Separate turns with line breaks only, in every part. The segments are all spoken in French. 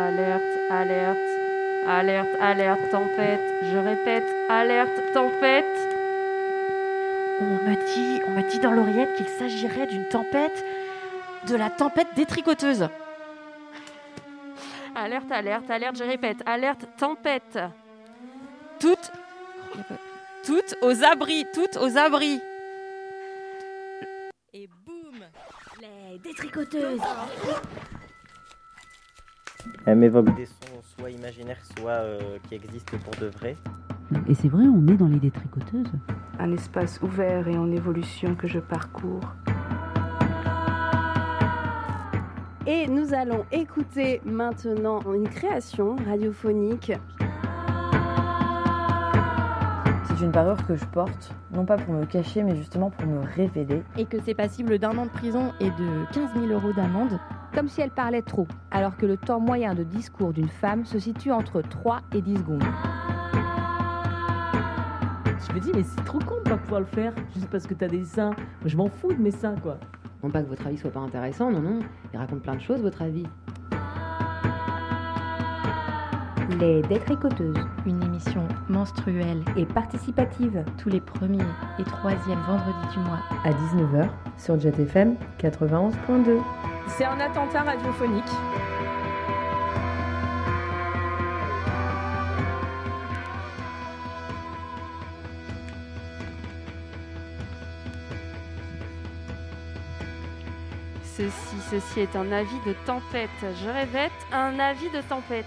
alerte, alerte, alerte, alerte, tempête. Je répète, alerte, tempête.
On me dit, on dit dans l'oreillette qu'il s'agirait d'une tempête, de la tempête détricoteuse.
Alerte, alerte, alerte, je répète, alerte, tempête. Toutes, toutes aux abris, toutes aux abris.
Et boum Les détricoteuses
Elle m'évoque des sons soit imaginaires, soit euh, qui existent pour de vrai.
Et c'est vrai, on est dans les détricoteuses.
Un espace ouvert et en évolution que je parcours.
Et nous allons écouter maintenant une création radiophonique.
C'est une parure que je porte, non pas pour me cacher, mais justement pour me révéler.
Et que c'est passible d'un an de prison et de 15 000 euros d'amende.
Comme si elle parlait trop, alors que le temps moyen de discours d'une femme se situe entre 3 et 10 secondes.
Je me dis, mais c'est trop con de pas pouvoir le faire, juste parce que t'as des seins. Moi, je m'en fous de mes seins, quoi.
Non pas que votre avis soit pas intéressant, non, non. Il raconte plein de choses, votre avis.
Les détricoteuses.
Une émission menstruelle
et participative.
tous les premiers et troisièmes vendredis du mois.
À 19h sur Jet FM 91.2.
C'est un attentat radiophonique.
Ceci, ceci est un avis de tempête. Je répète, un avis de tempête.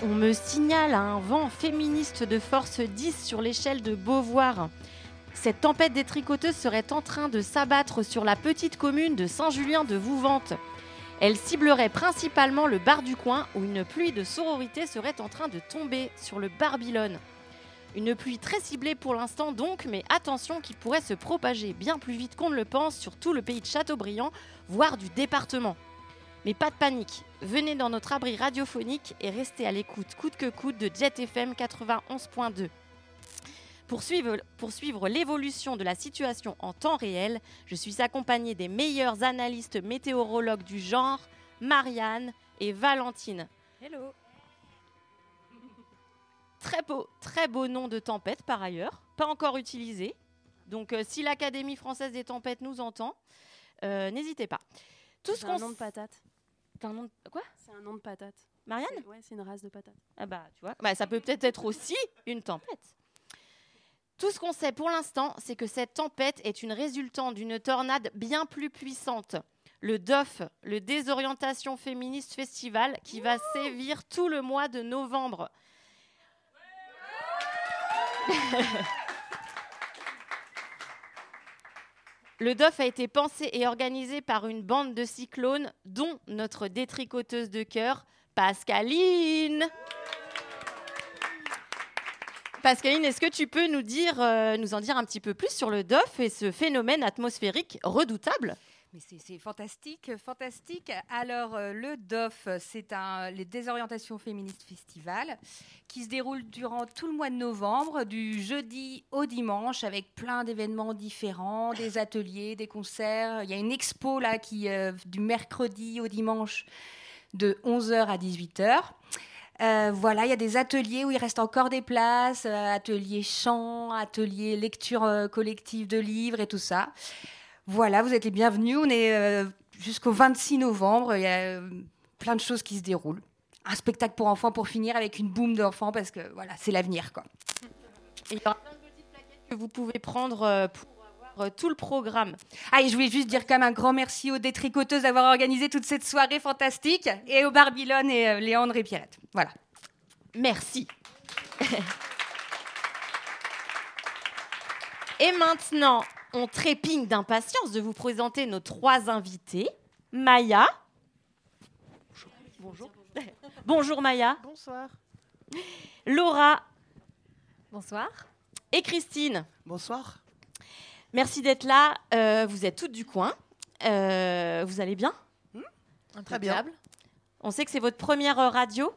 On me signale un vent féministe de force 10 sur l'échelle de Beauvoir. Cette tempête détricoteuse serait en train de s'abattre sur la petite commune de Saint-Julien de Vouvante. Elle ciblerait principalement le bar du coin où une pluie de sororité serait en train de tomber sur le Barbillone. Une pluie très ciblée pour l'instant donc, mais attention qui pourrait se propager bien plus vite qu'on ne le pense sur tout le pays de Châteaubriand, voire du département. Mais pas de panique, venez dans notre abri radiophonique et restez à l'écoute coûte que coûte de Jet FM 91.2. Pour suivre, pour suivre l'évolution de la situation en temps réel, je suis accompagnée des meilleurs analystes météorologues du genre, Marianne et Valentine.
Hello.
Très beau, très beau nom de tempête par ailleurs, pas encore utilisé. Donc euh, si l'Académie française des tempêtes nous entend, euh, n'hésitez pas. Tout ce qu'on
nom de patate.
T'as un nom de- Quoi?
C'est un nom de patate.
Marianne?
Ouais, c'est une race de patate.
Ah bah tu vois, bah, ça peut peut-être être aussi une tempête. Tout ce qu'on sait pour l'instant, c'est que cette tempête est une résultante d'une tornade bien plus puissante. Le DOF, le Désorientation Féministe Festival, qui va sévir tout le mois de novembre. Le DOF a été pensé et organisé par une bande de cyclones, dont notre détricoteuse de cœur, Pascaline. Pascaline, est-ce que tu peux nous, euh, en dire un petit peu plus sur le DOF et ce phénomène atmosphérique redoutable?
Mais c'est fantastique, fantastique. Alors, euh, le DOF, c'est un les Désorientations Féministes Festival qui se déroule durant tout le mois de novembre, du jeudi au dimanche, avec plein d'événements différents, des ateliers, des concerts. Il y a une expo là qui, euh, du mercredi au dimanche de 11h à 18h. Euh, voilà, il y a des ateliers où il reste encore des places, ateliers chant, ateliers lecture collective de livres et tout ça. Voilà, vous êtes les bienvenus. On est euh, jusqu'au 26 novembre. Il y a euh, plein de choses qui se déroulent. Un spectacle pour enfants pour finir avec une boum d'enfants parce que voilà, c'est l'avenir quoi.
Et il y aura plein de petites plaquettes que vous pouvez prendre euh, pour avoir tout le programme.
Ah, et je voulais juste dire quand même un grand merci aux détricoteuses d'avoir organisé toute cette soirée fantastique et aux Barbillon et euh, Léandre et Pierrette. Voilà.
Merci. Et maintenant, on trépigne d'impatience de vous présenter nos trois invités. Maya. Bonjour. Bonjour Maya.
Bonsoir.
Laura
Bonsoir.
et Christine.
Bonsoir.
Merci d'être là. Euh, vous êtes toutes du coin. Euh, vous allez bien?
Très bien.
On sait que c'est votre première euh, radio.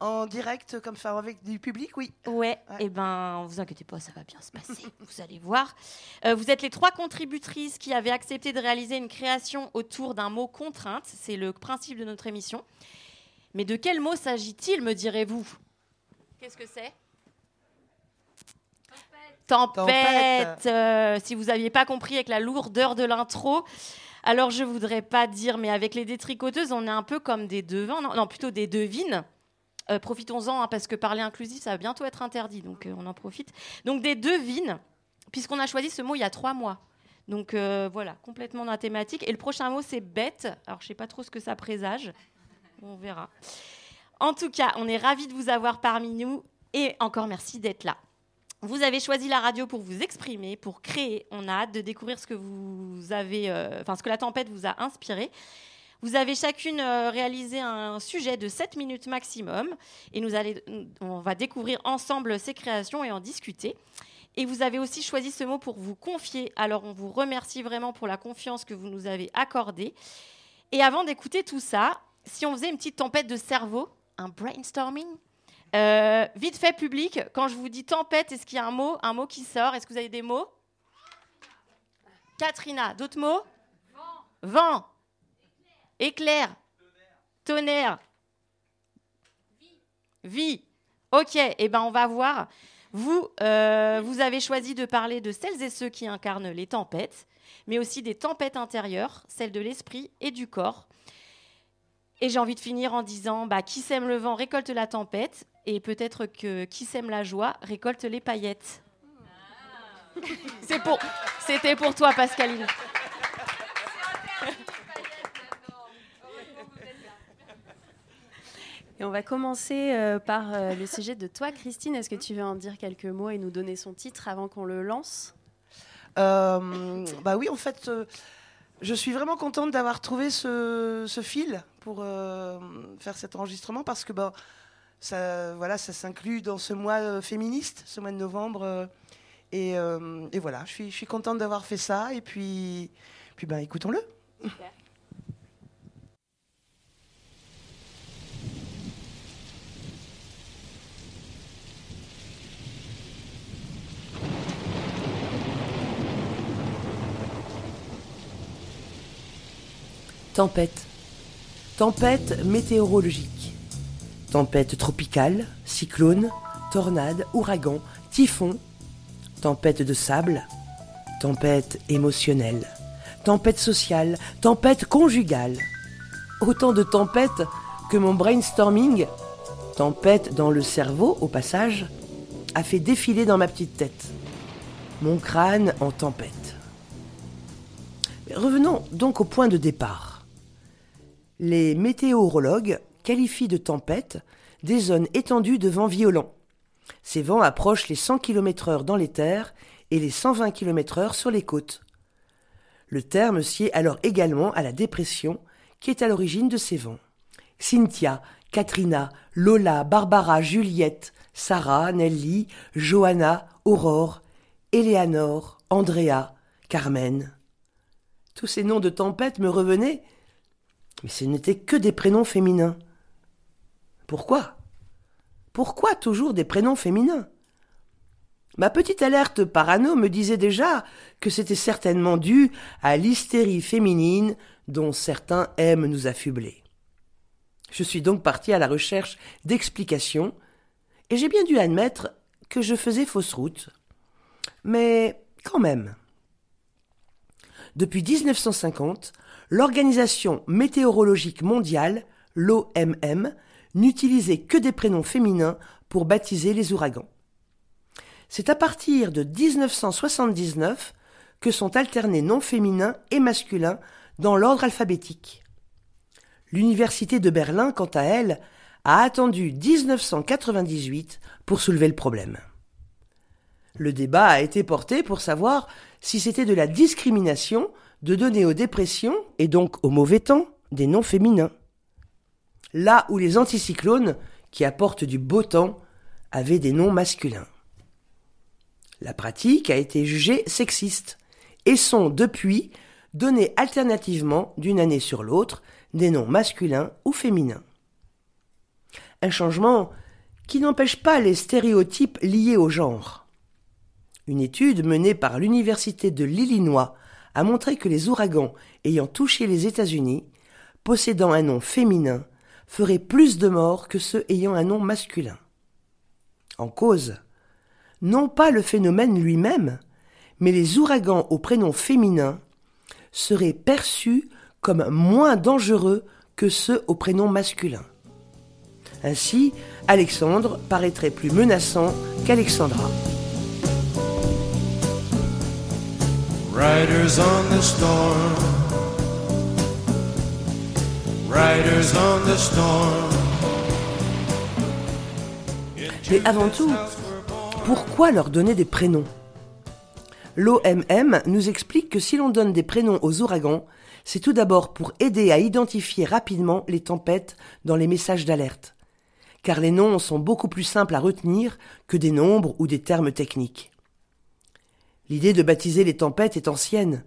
En direct, comme ça, avec du public, oui.
Ouais, et ben, vous inquiétez pas, ça va bien se passer. vous allez voir. Euh, vous êtes les trois contributrices qui avaient accepté de réaliser une création autour d'un mot contrainte. C'est le principe de notre émission. Mais de quel mot s'agit-il, me direz-vous? Qu'est-ce que c'est? Tempête. Euh, si vous n'aviez pas compris avec la lourdeur de l'intro, alors je voudrais pas dire, mais avec les détricoteuses, on est un peu comme des devins, non, non, plutôt des devines. Euh, Profitons-en, hein, parce que parler inclusif, ça va bientôt être interdit, donc euh, on en profite. Donc des devines, puisqu'on a choisi ce mot il y a trois mois. Donc euh, voilà, complètement dans la thématique. Et le prochain mot, c'est bête. Alors je sais pas trop ce que ça présage. On verra. En tout cas, on est ravis de vous avoir parmi nous. Et encore merci d'être là. Vous avez choisi la radio pour vous exprimer, pour créer. On a hâte de découvrir ce que vous avez, enfin ce que la tempête vous a inspiré. Vous avez chacune euh, réalisé un sujet de 7 minutes maximum et nous allez, on va découvrir ensemble ces créations et en discuter. Et vous avez aussi choisi ce mot pour vous confier. Alors on vous remercie vraiment pour la confiance que vous nous avez accordée. Et avant d'écouter tout ça, si on faisait une petite tempête de cerveau, un brainstorming, euh, vite fait public, quand je vous dis tempête, est-ce qu'il y a un mot, un mot qui sort? Est-ce que vous avez des mots? Katrina, d'autres mots? Vent. Éclair. Tonnerre. Vie. Ok, et eh ben on va voir. Vous, euh, vous avez choisi de parler de celles et ceux qui incarnent les tempêtes, mais aussi des tempêtes intérieures, celles de l'esprit et du corps. Et j'ai envie de finir en disant bah, qui sème le vent récolte la tempête, et peut-être que qui sème la joie récolte les paillettes. C'est pour, c'était pour toi, Pascaline.
Et on va commencer euh, par euh, le sujet de toi, Christine. Est-ce que tu veux en dire quelques mots et nous donner son titre avant qu'on le lance?
Euh, bah oui, en fait, euh, je suis vraiment contente d'avoir trouvé ce, ce fil pour euh, faire cet enregistrement parce que bah, ça, voilà, ça s'inclut dans ce mois euh, féministe, ce mois de novembre. euh, et, euh, et voilà, je suis, je suis contente d'avoir fait ça. Et puis, puis bah, écoutons-le.
Tempête. Tempête météorologique. Tempête tropicale, cyclone, tornade, ouragan, typhon. Tempête de sable. Tempête émotionnelle. Tempête sociale. Tempête conjugale. Autant de tempêtes que mon brainstorming, tempête dans le cerveau au passage, a fait défiler dans ma petite tête. Mon crâne en tempête. Revenons donc au point de départ. Les météorologues qualifient de tempête des zones étendues de vents violents. Ces vents approchent les 100 km/h dans les terres et les 120 km/h sur les côtes. Le terme sied alors également à la dépression qui est à l'origine de ces vents. Cynthia, Katrina, Lola, Barbara, Juliette, Sarah, Nelly, Johanna, Aurore, Eleanor, Andrea, Carmen. Tous ces noms de tempêtes me revenaient, mais ce n'étaient que des prénoms féminins. Pourquoi? Pourquoi toujours des prénoms féminins? Ma petite alerte parano me disait déjà que c'était certainement dû à l'hystérie féminine dont certains aiment nous affubler. Je suis donc parti à la recherche d'explications, et j'ai bien dû admettre que je faisais fausse route. Mais quand même. Depuis 1950, l'Organisation météorologique mondiale, l'OMM, n'utilisait que des prénoms féminins pour baptiser les ouragans. C'est à partir de 1979 que sont alternés noms féminins et masculins dans l'ordre alphabétique. L'Université de Berlin, quant à elle, a attendu 1998 pour soulever le problème. Le débat a été porté pour savoir si c'était de la discrimination de donner aux dépressions, et donc aux mauvais temps, des noms féminins. Là où les anticyclones, qui apportent du beau temps, avaient des noms masculins. La pratique a été jugée sexiste et sont depuis donnés alternativement d'une année sur l'autre des noms masculins ou féminins. Un changement qui n'empêche pas les stéréotypes liés au genre. Une étude menée par l'Université de l'Illinois a montré que les ouragans ayant touché les États-Unis, possédant un nom féminin, feraient plus de morts que ceux ayant un nom masculin. En cause, non pas le phénomène lui-même, mais les ouragans au prénom féminin seraient perçus comme moins dangereux que ceux au prénom masculin. Ainsi, Alexandre paraîtrait plus menaçant qu'Alexandra.
Riders on the storm. Riders on the storm.
Mais avant tout, pourquoi leur donner des prénoms? L'OMM nous explique que si l'on donne des prénoms aux ouragans, c'est tout d'abord pour aider à identifier rapidement les tempêtes dans les messages d'alerte. Car les noms sont beaucoup plus simples à retenir que des nombres ou des termes techniques. L'idée de baptiser les tempêtes est ancienne.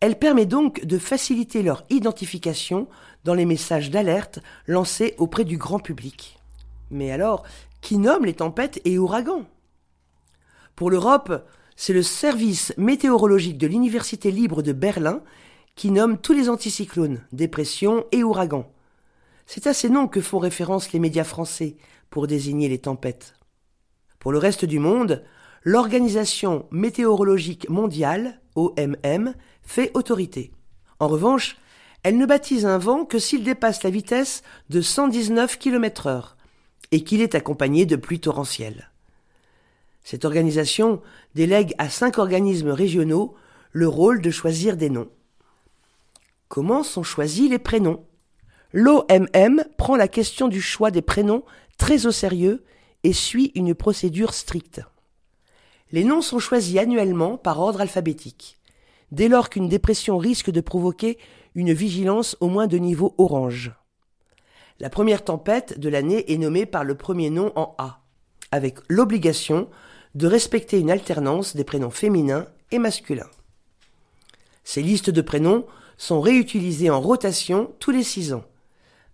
Elle permet donc de faciliter leur identification dans les messages d'alerte lancés auprès du grand public. Mais alors, qui nomme les tempêtes et ouragans? Pour l'Europe, c'est le service météorologique de l'Université libre de Berlin qui nomme tous les anticyclones, dépressions et ouragans. C'est à ces noms que font référence les médias français pour désigner les tempêtes. Pour le reste du monde, l'Organisation météorologique mondiale, OMM, fait autorité. En revanche, elle ne baptise un vent que s'il dépasse la vitesse de 119 km heure et qu'il est accompagné de pluies torrentielles. Cette organisation délègue à cinq organismes régionaux le rôle de choisir des noms. Comment sont choisis les prénoms? L'OMM prend la question du choix des prénoms très au sérieux et suit une procédure stricte. Les noms sont choisis annuellement par ordre alphabétique, dès lors qu'une dépression risque de provoquer une vigilance au moins de niveau orange. La première tempête de l'année est nommée par le premier nom en A, avec l'obligation de respecter une alternance des prénoms féminins et masculins. Ces listes de prénoms sont réutilisées en rotation tous les six ans.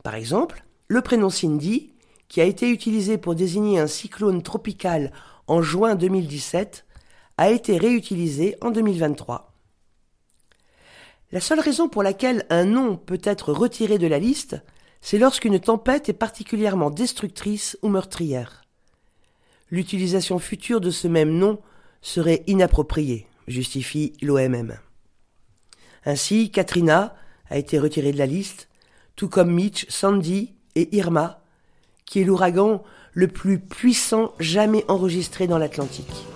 Par exemple, le prénom Cindy, qui a été utilisé pour désigner un cyclone tropical en juin 2017, a été réutilisé en 2023. La seule raison pour laquelle un nom peut être retiré de la liste, c'est lorsqu'une tempête est particulièrement destructrice ou meurtrière. L'utilisation future de ce même nom serait inappropriée, justifie l'OMM. Ainsi, Katrina a été retirée de la liste, tout comme Mitch, Sandy et Irma, qui est l'ouragan le plus puissant jamais enregistré dans l'Atlantique.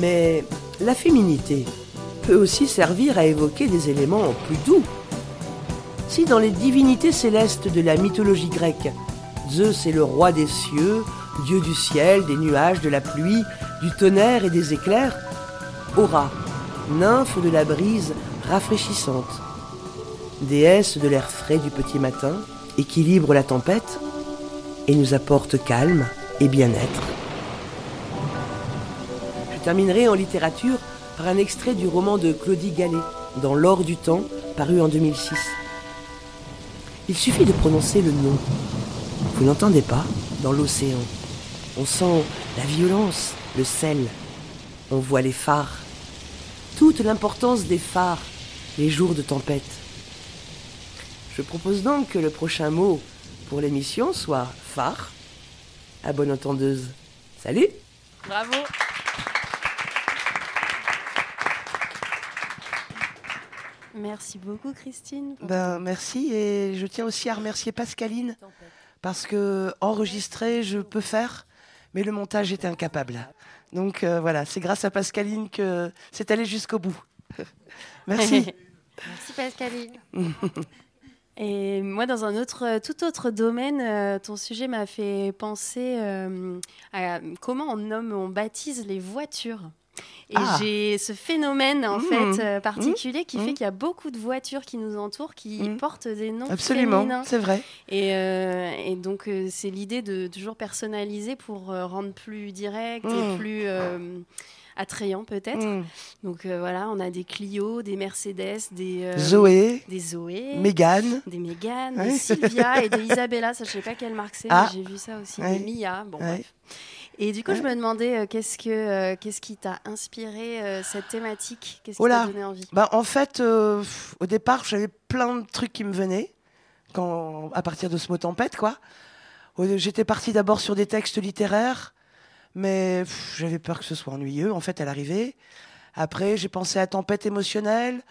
Mais la féminité peut aussi servir à évoquer des éléments plus doux. Si dans les divinités célestes de la mythologie grecque, Zeus est le roi des cieux, dieu du ciel, des nuages, de la pluie, du tonnerre et des éclairs, Aura, nymphe de la brise rafraîchissante, déesse de l'air frais du petit matin, équilibre la tempête et nous apporte calme et bien-être. Je terminerai en littérature par un extrait du roman de Claudie Gallet, Dans l'or du temps, paru en 2006. Il suffit de prononcer le nom. Vous n'entendez pas Dans l'océan. On sent la violence, le sel. On voit les phares. Toute l'importance des phares, les jours de tempête. Je propose donc que le prochain mot pour l'émission soit phare. À bonne entendeuse. Salut
Bravo
Merci beaucoup, Christine.
Ben, merci et je tiens aussi à remercier Pascaline parce que enregistrer, je peux faire, mais le montage était incapable. Donc euh, voilà, c'est grâce à Pascaline que c'est allé jusqu'au bout. merci.
Merci, Pascaline. Et moi, dans un autre, tout autre domaine, euh, ton sujet m'a fait penser euh, à comment on nomme, on baptise les voitures. Et
Ah.
j'ai ce phénomène en
Mmh.
fait euh, particulier qui
Mmh.
fait qu'il y a beaucoup de voitures qui nous entourent qui portent des noms
Absolument,
féminins.
c'est vrai.
Et, euh, et donc euh, c'est l'idée de toujours personnaliser pour rendre plus direct
Mmh.
et plus attrayants peut-être.
Mm.
Donc euh, voilà, on a des Clio, des Mercedes, des euh,
Zoé,
des Zoé,
Mégane.
des Mégane,
Ouais.
des Sylvia et des Isabella. Ça, je sais pas quelle marque c'est,
Ah.
mais j'ai vu ça aussi.
Ouais.
Des Mia. Bon,
Ouais.
bref. Et du coup, je me demandais euh, qu'est-ce que euh, qu'est-ce qui t'a inspiré euh, cette thématique? Qu'est-ce qui
Oh
t'a donné envie?
Bah, en fait, au départ, j'avais plein de trucs qui me venaient quand, à partir de ce mot tempête, quoi. J'étais partie d'abord sur des textes littéraires, mais j'avais peur que ce soit ennuyeux, en fait, à l'arrivée. Après, j'ai pensé à tempête émotionnelle.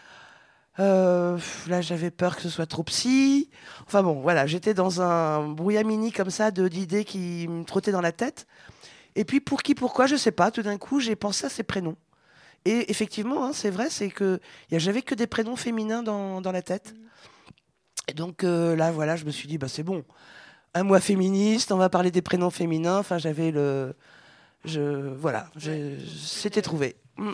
Euh, là, j'avais peur que ce soit trop psy. Enfin bon, voilà, j'étais dans un brouillamini comme ça d'idées qui me trottaient dans la tête. Et puis, pour qui, pourquoi, je sais pas, tout d'un coup, j'ai pensé à ces prénoms. Et effectivement, hein, c'est vrai, c'est que j'avais que des prénoms féminins dans, la tête. Et donc euh, là, voilà, je me suis dit, bah, c'est bon. Un mois féministe, on va parler des prénoms féminins. Enfin, j'avais le. Je, voilà, je- c'était trouvé. Mm.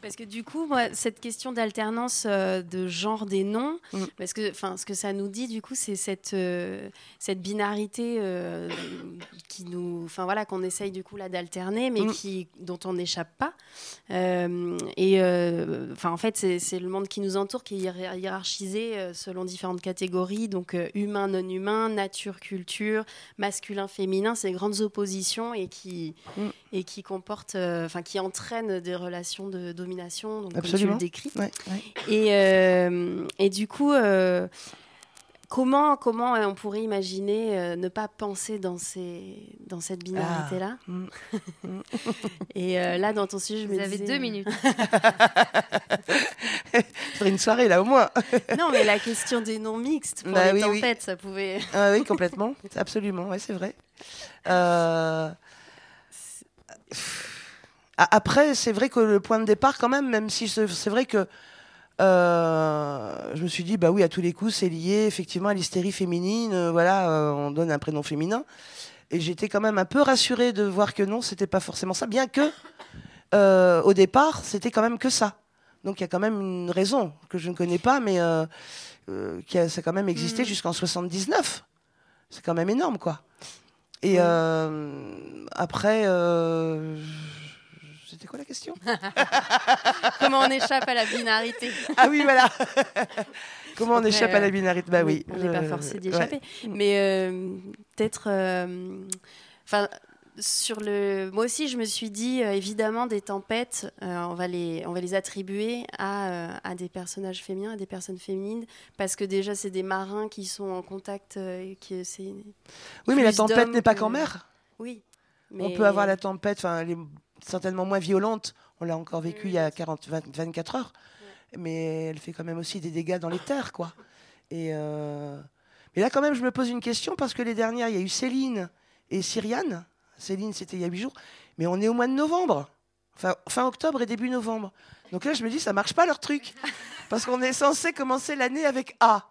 Parce que du coup, moi, cette question d'alternance euh, de genre des noms,
Mm.
parce que, enfin, ce que ça nous dit, du coup, c'est cette euh, cette binarité euh, qui nous, enfin voilà, qu'on essaye du coup là d'alterner, mais
Mm.
qui dont on n'échappe pas. Et enfin, en fait, c'est le monde qui nous entoure qui est hiér- hiérarchisé selon différentes catégories, donc humain, non humain, nature, culture, masculin, féminin, ces grandes oppositions et qui
Mm.
et qui comportent, enfin, qui entraînent des relations de domination, donc, comme tu
Absolument.
le décris.
Ouais, ouais.
Et, euh, et du coup, euh, comment, comment on pourrait imaginer euh, ne pas penser dans, ces, dans cette binarité-là
Ah. Mm.
Et euh, là, dans ton sujet, je
Vous
me
avez
disais-
deux minutes.
Faudrait une soirée là au moins.
non, mais la question des noms mixtes pour
Bah
les
oui, oui.
tempêtes, ça pouvait.
Ah oui, complètement. Absolument, ouais, c'est vrai. Euh, Après, c'est vrai que le point de départ, quand même, même si c'est vrai que euh, je me suis dit, bah oui, à tous les coups, c'est lié effectivement à l'hystérie féminine. euh, voilà, euh, on donne un prénom féminin. Et j'étais quand même un peu rassurée de voir que non, c'était pas forcément ça, bien que euh, au départ, c'était quand même que ça. Donc il y a quand même une raison que je ne connais pas, mais qui a, ça a quand même existé jusqu'en 79. C'est quand même énorme, quoi. Et euh, après, euh, c'était quoi la question
Comment on échappe à la binarité
Ah oui, voilà. Comment on
Après,
échappe à la
euh,
binarité Bah oui.
On n'est pas forcé d'y
ouais.
échapper. Mais euh, peut-être. euh, Enfin. sur le, moi aussi, je me suis dit euh, évidemment des tempêtes, euh, on va les, on va les attribuer à, euh, à des personnages féminins, à des personnes féminines, parce que déjà c'est des marins qui sont en contact, euh, et qui c'est.
Oui, mais la tempête n'est pas
que-
qu'en mer.
Oui.
On peut avoir la tempête, enfin, certainement moins violente. On l'a encore vécu il y a 40, 20, 24 heures. Mais elle fait quand même aussi des dégâts dans les terres, quoi. Et euh, Mais là, quand même, je me pose une question parce que les dernières, il y a eu Céline et Cyriane. Céline, c'était il y a 8 jours. Mais on est au mois de novembre. Enfin, fin octobre et début novembre. Donc là, je me dis, ça marche pas leur truc. Parce qu'on est censé commencer l'année avec A.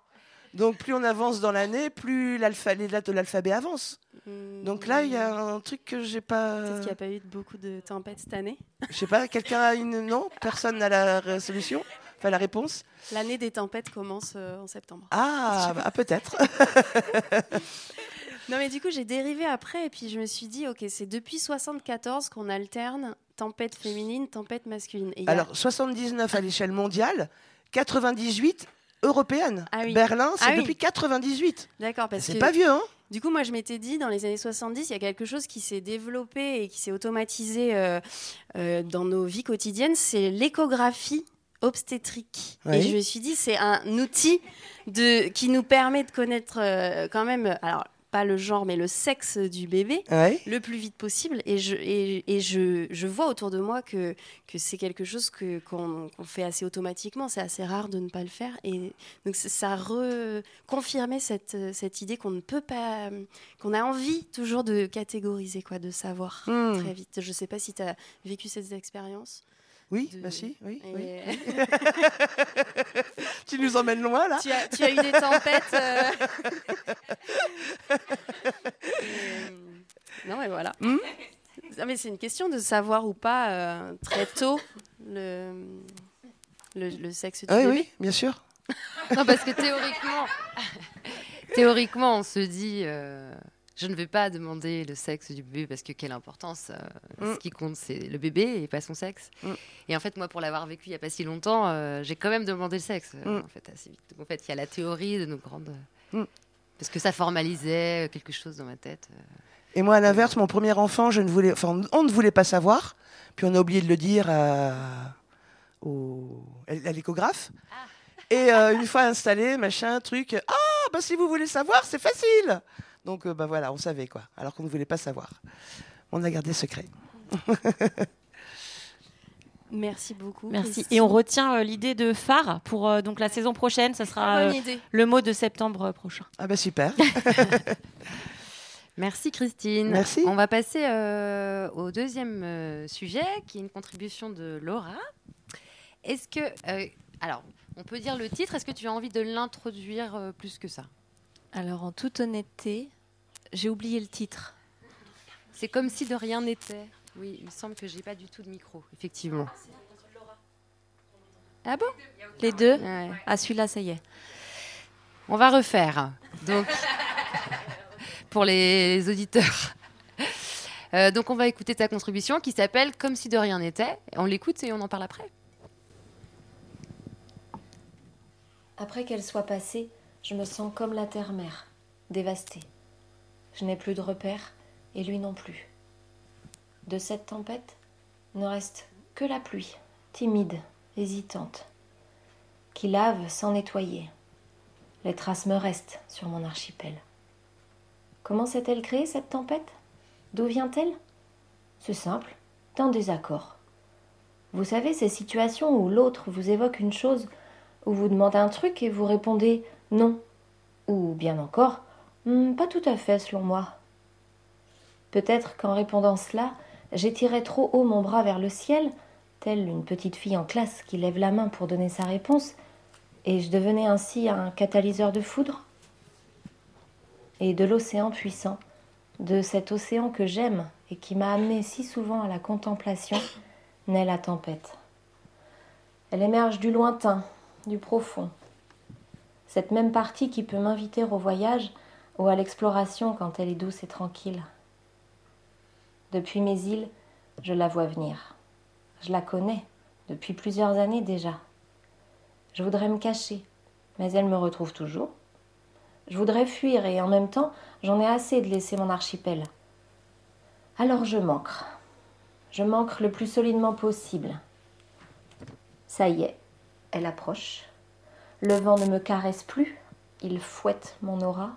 Donc plus on avance dans l'année, plus les lettres de l'alphabet avancent. Donc là, il y a un truc que j'ai pas.
Peut-être qu'il n'y a pas eu beaucoup de tempêtes cette année.
Je sais pas, quelqu'un a une. Non Personne n'a la solution Enfin, la réponse
L'année des tempêtes commence euh, en septembre.
Ah, bah, peut-être.
Non, mais du coup, j'ai dérivé après et puis je me suis dit, ok, c'est depuis 74 qu'on alterne tempête féminine, tempête masculine. Et y a-
Alors, 79 à l'échelle mondiale, 98 européenne.
Ah oui.
Berlin, c'est
Ah oui.
depuis 98.
D'accord, parce
C'est
que
pas vieux, hein
Du coup, moi, je m'étais dit, dans les années 70, il y a quelque chose qui s'est développé et qui s'est automatisé euh, euh, dans nos vies quotidiennes, c'est l'échographie obstétrique.
Oui.
Et je me suis dit, c'est un outil de, qui nous permet de connaître euh, quand même, alors pas le genre, mais le sexe du bébé
Ouais.
le plus vite possible. Et je, et, et je, je vois autour de moi que, que c'est quelque chose que, qu'on, fait assez automatiquement. C'est assez rare de ne pas le faire. Et donc ça reconfirmait cette, cette idée qu'on ne peut pas, qu'on a envie toujours de catégoriser, quoi, de savoir
Hmm.
très vite. Je ne sais pas si tu as vécu cette expérience.
Oui,
de-
bah si, oui.
Et-
oui. tu nous emmènes loin, là
tu, as, tu as eu des tempêtes. euh, et, euh, Non, mais voilà.
Hmm
Non, mais c'est une question de savoir ou pas euh, très tôt le, le, le sexe du
Ah Oui,
bébé.
oui, bien sûr.
Non, parce que théoriquement, théoriquement, on se dit, euh, Je ne vais pas demander le sexe du bébé parce que quelle importance. euh,
Mm.
Ce qui compte, c'est le bébé et pas son sexe.
Mm.
Et en fait, moi, pour l'avoir vécu il n'y a pas si longtemps, euh, j'ai quand même demandé le sexe. euh,
Mm.
En fait, assez vite. Donc, en fait, il y a la théorie de nos grandes.
Mm.
Parce que ça formalisait quelque chose dans ma tête.
Et moi, à l'inverse, mon premier enfant, je ne voulais, enfin, on ne voulait pas savoir. Puis on a oublié de le dire à, au- à l'échographe. Et euh, une fois installé, machin, truc. Ah, bah si vous voulez savoir, c'est facile. Donc, euh, bah voilà, on savait quoi. Alors qu'on ne voulait pas savoir. On a gardé secret.
Merci beaucoup.
Merci. Et on retient euh, l'idée de phare pour euh, donc la saison prochaine. Ça sera euh, le mot de septembre prochain.
Ah bah super.
Merci Christine.
Merci.
On va passer euh, au deuxième euh, sujet, qui est une contribution de Laura. Est-ce que, euh, alors, on peut dire le titre. Est-ce que tu as envie de l'introduire euh, plus que ça?
Alors, en toute honnêteté, j'ai oublié le titre.
C'est comme si de rien n'était. Oui, il me semble que j'ai pas du tout de micro, effectivement.
Ah bon Les deux
Ouais.
Ah, celui-là, ça y est.
On va refaire. Donc, pour les auditeurs. Euh, donc, on va écouter ta contribution qui s'appelle Comme si de rien n'était. On l'écoute et on en parle après.
Après qu'elle soit passée, je me sens comme la terre-mère, dévastée. Je n'ai plus de repères, et lui non plus. De cette tempête, ne reste que la pluie, timide, hésitante, qui lave sans nettoyer. Les traces me restent sur mon archipel. Comment s'est-elle créée cette tempête? D'où vient-elle? C'est simple, d'un désaccord. Vous savez, ces situations où l'autre vous évoque une chose, où vous demande un truc et vous répondez non, ou bien encore Hmm, pas tout à fait selon moi. Peut-être qu'en répondant cela, j'étirais trop haut mon bras vers le ciel, telle une petite fille en classe qui lève la main pour donner sa réponse, et je devenais ainsi un catalyseur de foudre Et de l'océan puissant, de cet océan que j'aime et qui m'a amené si souvent à la contemplation, naît la tempête. Elle émerge du lointain, du profond. Cette même partie qui peut m'inviter au voyage ou à l'exploration quand elle est douce et tranquille. Depuis mes îles, je la vois venir. Je la connais depuis plusieurs années déjà. Je voudrais me cacher, mais elle me retrouve toujours. Je voudrais fuir et en même temps, j'en ai assez de laisser mon archipel. Alors je m'ancre. Je m'ancre le plus solidement possible. Ça y est, elle approche. Le vent ne me caresse plus, il fouette mon aura.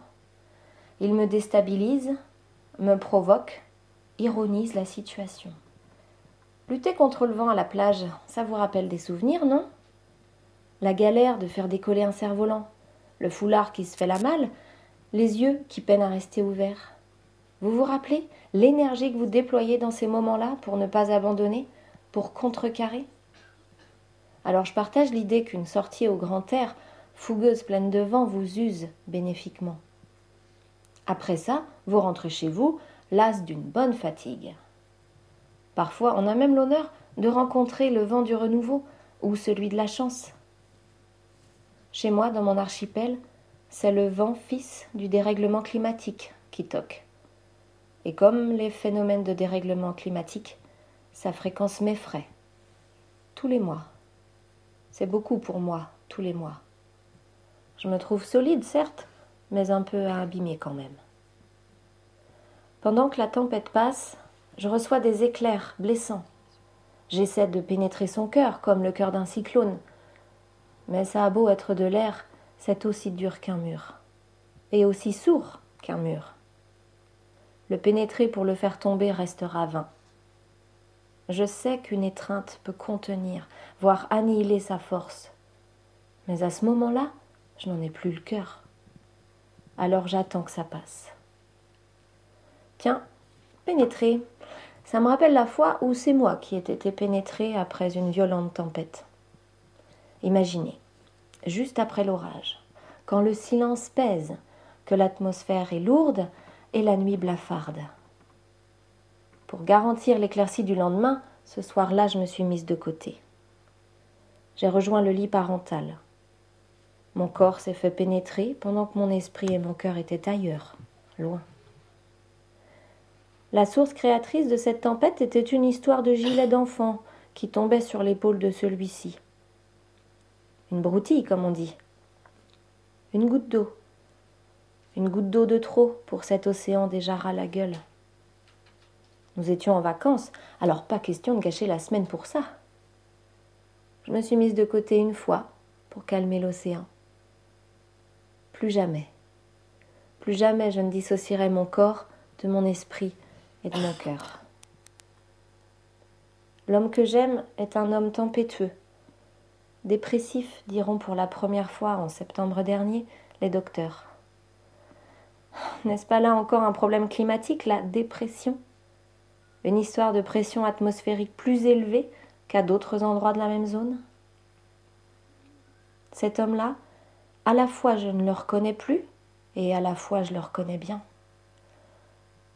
Il me déstabilise, me provoque, ironise la situation. Lutter contre le vent à la plage, ça vous rappelle des souvenirs, non? La galère de faire décoller un cerf-volant, le foulard qui se fait la malle, les yeux qui peinent à rester ouverts. Vous vous rappelez l'énergie que vous déployez dans ces moments-là pour ne pas abandonner, pour contrecarrer? Alors je partage l'idée qu'une sortie au grand air, fougueuse pleine de vent, vous use bénéfiquement. Après ça, vous rentrez chez vous, las d'une bonne fatigue. Parfois, on a même l'honneur de rencontrer le vent du renouveau ou celui de la chance. Chez moi, dans mon archipel, c'est le vent fils du dérèglement climatique qui toque. Et comme les phénomènes de dérèglement climatique, sa fréquence m'effraie. Tous les mois. C'est beaucoup pour moi, tous les mois. Je me trouve solide, certes, mais un peu abîmée quand même. Pendant que la tempête passe, je reçois des éclairs blessants. J'essaie de pénétrer son cœur comme le cœur d'un cyclone. Mais ça a beau être de l'air, c'est aussi dur qu'un mur. Et aussi sourd qu'un mur. Le pénétrer pour le faire tomber restera vain. Je sais qu'une étreinte peut contenir, voire annihiler sa force. Mais à ce moment-là, je n'en ai plus le cœur. Alors j'attends que ça passe. Tiens, pénétrer, ça me rappelle la fois où c'est moi qui ai été pénétrée après une violente tempête. Imaginez, juste après l'orage, quand le silence pèse, que l'atmosphère est lourde et la nuit blafarde. Pour garantir l'éclaircie du lendemain, ce soir-là, je me suis mise de côté. J'ai rejoint le lit parental. Mon corps s'est fait pénétrer pendant que mon esprit et mon cœur étaient ailleurs, loin. La source créatrice de cette tempête était une histoire de gilet d'enfant qui tombait sur l'épaule de celui-ci. Une broutille, comme on dit. Une goutte d'eau. Une goutte d'eau de trop pour cet océan déjà ras la gueule. Nous étions en vacances, alors pas question de gâcher la semaine pour ça. Je me suis mise de côté une fois pour calmer l'océan. Plus jamais. Plus jamais je ne dissocierai mon corps de mon esprit et de mon cœur. L'homme que j'aime est un homme tempétueux. Dépressif, diront pour la première fois en septembre dernier les docteurs. N'est-ce pas là encore un problème climatique, la dépression? Une histoire de pression atmosphérique plus élevée qu'à d'autres endroits de la même zone? Cet homme-là, à la fois je ne le reconnais plus et à la fois je le reconnais bien.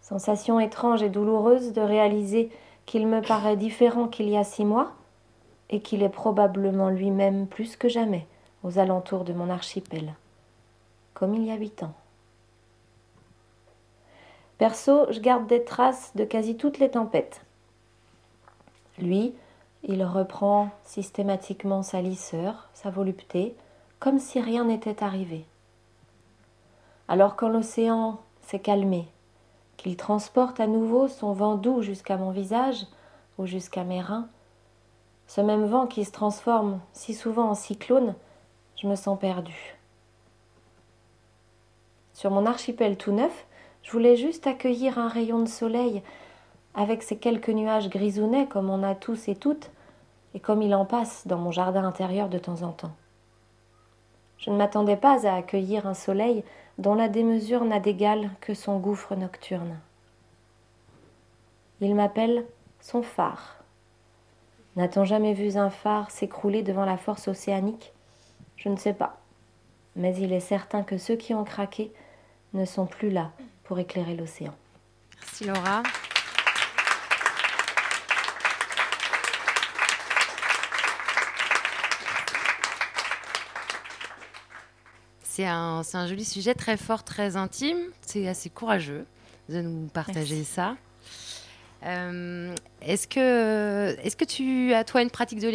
Sensation étrange et douloureuse de réaliser qu'il me paraît différent qu'il y a six mois et qu'il est probablement lui-même plus que jamais aux alentours de mon archipel, comme il y a huit ans. Perso, je garde des traces de quasi toutes les tempêtes. Lui, il reprend systématiquement sa lisseur, sa volupté, comme si rien n'était arrivé. Alors quand l'océan s'est calmé, qu'il transporte à nouveau son vent doux jusqu'à mon visage ou jusqu'à mes reins, ce même vent qui se transforme si souvent en cyclone, je me sens perdue. Sur mon archipel tout neuf, je voulais juste accueillir un rayon de soleil avec ces quelques nuages grisonnets comme on a tous et toutes, et comme il en passe dans mon jardin intérieur de temps en temps. Je ne m'attendais pas à accueillir un soleil dont la démesure n'a d'égal que son gouffre nocturne. Il m'appelle son phare. N'a-t-on jamais vu un phare s'écrouler devant la force océanique? Je ne sais pas. Mais il est certain que ceux qui ont craqué ne sont plus là pour éclairer l'océan.
Merci Laura. C'est un, un joli sujet très fort, très intime. C'est assez courageux de nous partager
Merci.
ça. Euh, est-ce que, est-ce que tu as toi une pratique de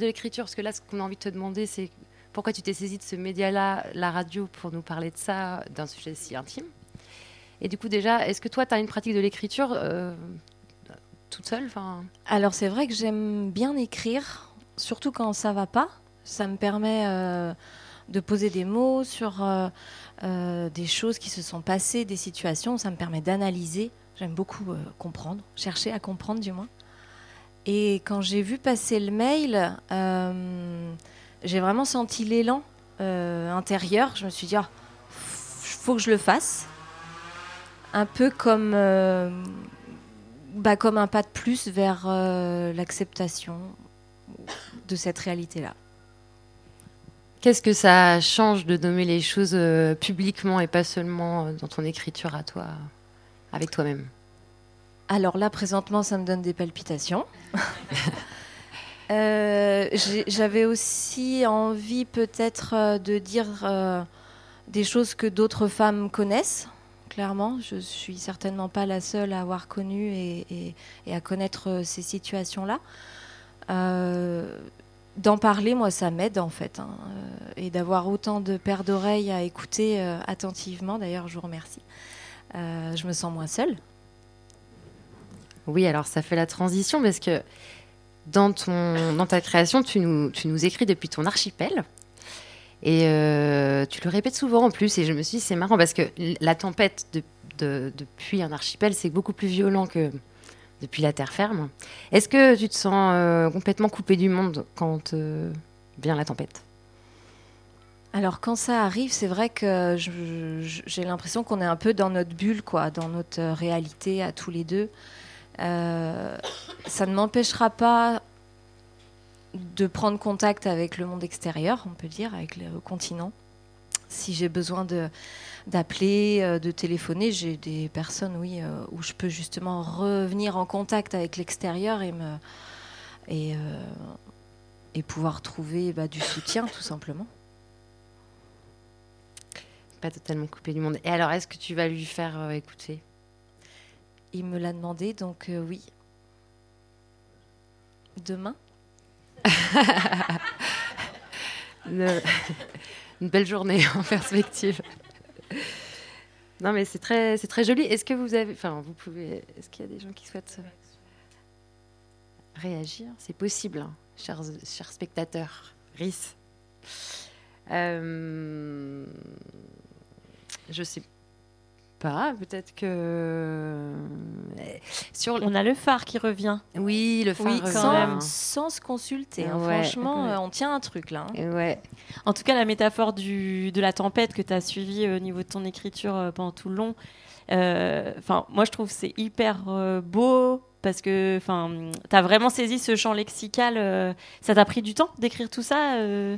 l'écriture? Parce que là, ce qu'on a envie de te demander, c'est pourquoi tu t'es saisi de ce média-là, la radio, pour nous parler de ça, d'un sujet si intime? Et du coup, déjà, est-ce que toi, tu as une pratique de l'écriture euh, toute seule?
Alors c'est vrai que j'aime bien écrire, surtout quand ça va pas. Ça me permet euh, de poser des mots sur euh, euh, des choses qui se sont passées, des situations. Ça me permet d'analyser. J'aime beaucoup euh, comprendre, chercher à comprendre du moins. Et quand j'ai vu passer le mail, j'ai vraiment senti l'élan intérieur. Je me suis dit, il faut que je le fasse. Un peu comme, bah, comme un pas de plus vers l'acceptation de cette réalité-là.
Qu'est-ce que ça change de nommer les choses euh, publiquement et pas seulement euh, dans ton écriture à toi, avec toi-même?
Alors là, présentement, ça me donne des palpitations. Euh, J'avais aussi envie peut-être de dire euh, des choses que d'autres femmes connaissent. Clairement, je suis certainement pas la seule à avoir connu et, et- et à connaître ces situations-là. D'en parler, moi, ça m'aide en fait. hein, euh, et d'avoir autant de paires d'oreilles à écouter euh, attentivement, d'ailleurs, je vous remercie. Euh, je me sens moins seule.
Oui, alors ça fait la transition parce que dans, ton, dans ta création, tu nous, tu nous écris depuis ton archipel. Et tu le répètes souvent en plus. Et je me suis dit, c'est marrant parce que la tempête de- depuis un archipel, c'est beaucoup plus violent que depuis la terre ferme. Est-ce que tu te sens euh, complètement coupé du monde quand euh, vient la tempête?
Alors quand ça arrive, c'est vrai que j'ai l'impression qu'on est un peu dans notre bulle, quoi, dans notre euh, réalité à tous les deux. Ça ne m'empêchera pas de prendre contact avec le monde extérieur, on peut dire, avec le continent. Si j'ai besoin de d'appeler, euh, de téléphoner, j'ai des personnes, oui, euh, où je peux justement revenir en contact avec l'extérieur et me et, euh, et pouvoir trouver bah, du soutien, tout simplement.
Pas totalement coupé du monde. Et alors, est-ce que tu vas lui faire euh, écouter?
Il me l'a demandé, donc euh, oui. Demain?
une belle journée en perspective. Non, mais c'est très, c'est très joli. Est-ce que vous avez, enfin, vous pouvez, est-ce qu'il y a des gens qui souhaitent réagir? C'est possible, hein, chers, chers spectateurs. Rhys. Euh, je sais pas, peut-être que
sur on a le phare qui revient.
Oui, le phare
Oui,
revient.
sans, sans se consulter. hein.
Ouais.
Franchement,
Ouais.
euh, on tient un truc là. hein.
Ouais.
En tout cas, la métaphore du, de la tempête que tu as suivie au niveau de ton écriture euh, pendant tout le long, euh, enfin, moi je trouve que c'est hyper euh, beau parce que tu as vraiment saisi ce champ lexical. euh, ça t'a pris du temps d'écrire tout ça euh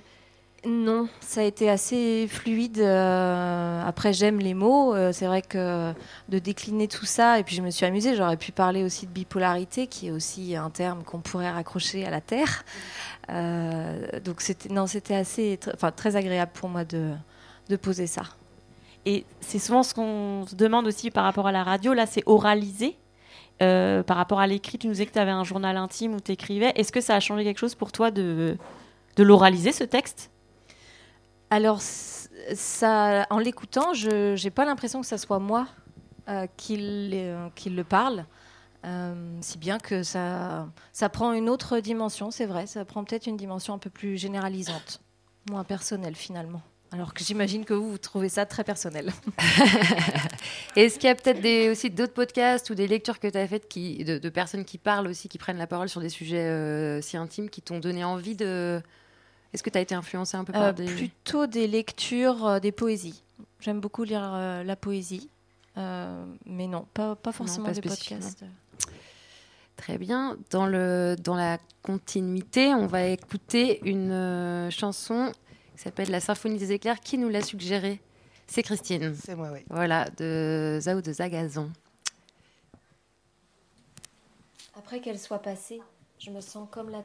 Non, ça a été assez fluide. euh, après, j'aime les mots. euh, c'est vrai que de décliner tout ça, et puis je me suis amusée. J'aurais pu parler aussi de bipolarité, qui est aussi un terme qu'on pourrait raccrocher à la Terre. Euh, donc c'était non, c'était assez, enfin très agréable pour moi de, poser ça.
Et c'est souvent ce qu'on se demande aussi par rapport à la radio. Là, c'est oralisé. Par rapport à l'écrit, tu nous disais que tu avais un journal intime où tu écrivais. Est-ce que ça a changé quelque chose pour toi de l'oraliser, ce texte?
Alors, ça, en l'écoutant, je n'ai pas l'impression que ça soit moi euh, qui, le- qui le parle. Euh, si bien que ça, ça prend une autre dimension, c'est vrai. Ça prend peut-être une dimension un peu plus généralisante, moins personnelle finalement. Alors que j'imagine que vous, vous trouvez ça très personnel.
Est-ce qu'il y a peut-être aussi d'autres podcasts ou des lectures que tu as faites qui, de, personnes qui parlent aussi, qui prennent la parole sur des sujets euh, si intimes, qui t'ont donné envie de. Est-ce que tu as été influencé un peu par
Euh,
des.
Plutôt des lectures, euh, des poésies. J'aime beaucoup lire euh, la poésie, Euh, mais non, pas, pas forcément
pas
des podcasts.
Très bien. Dans, le, dans la continuité, on va écouter une euh, chanson qui s'appelle La Symphonie des éclairs. Qui nous l'a suggérée? C'est Christine.
C'est moi, oui.
Voilà, de Zao de Zagazon.
Après qu'elle soit passée, je me sens comme la...